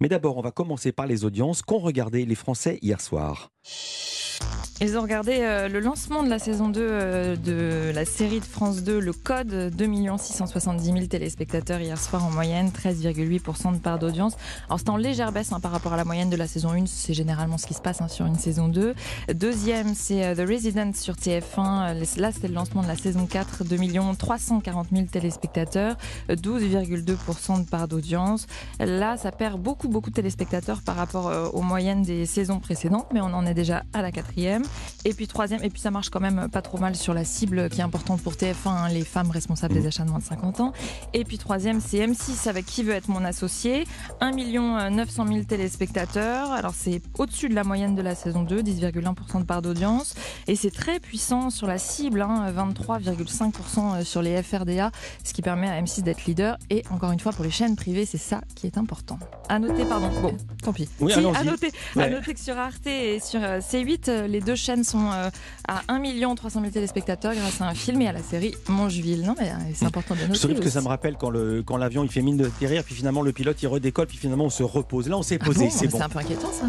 Mais d'abord, on va commencer par les audiences qu'ont regardé les Français hier soir. Ils ont regardé euh, le lancement de la saison 2 euh, de la série de France 2, Le Code, 2 670 000 téléspectateurs hier soir en moyenne, 13,8% de part d'audience. Alors c'est en légère baisse hein, par rapport à la moyenne de la saison 1, c'est généralement ce qui se passe hein, sur une saison 2. Deuxième, c'est euh, The Resident sur TF1. Là, c'est le lancement de la saison 4, 2 340 000 téléspectateurs, 12,2% de part d'audience. Là, ça perd beaucoup, beaucoup de téléspectateurs par rapport aux moyennes des saisons précédentes, mais on en est déjà à la quatrième. Et puis troisième, et puis ça marche quand même pas trop mal sur la cible qui est importante pour TF1, hein, les femmes responsables des mmh. achats de moins de 50 ans. Et puis troisième, c'est M6 avec qui veut être mon associé? 1 900 000 téléspectateurs. Alors c'est au-dessus de la moyenne de la saison 2, 10,1% de part d'audience. Et c'est très puissant sur la cible, 23,5% hein, euh, sur les FRDA, ce qui permet à M6 d'être leader. Et encore une fois, pour les chaînes privées, c'est ça qui est important. À noter, pardon, bon, tant pis. Oui, à, noter, à noter que sur Arte et sur euh, C8, euh, les deux chaînes sont euh, à 1 300 000 téléspectateurs grâce à un film et à la série Mongeville. Non, mais c'est important de noter. Je trouve que ça me rappelle quand l'avion quand il fait mine de terrir, puis finalement le pilote il redécolle, puis finalement on se repose. Là, on s'est ah posé, c'est bon. C'est un peu inquiétant ça.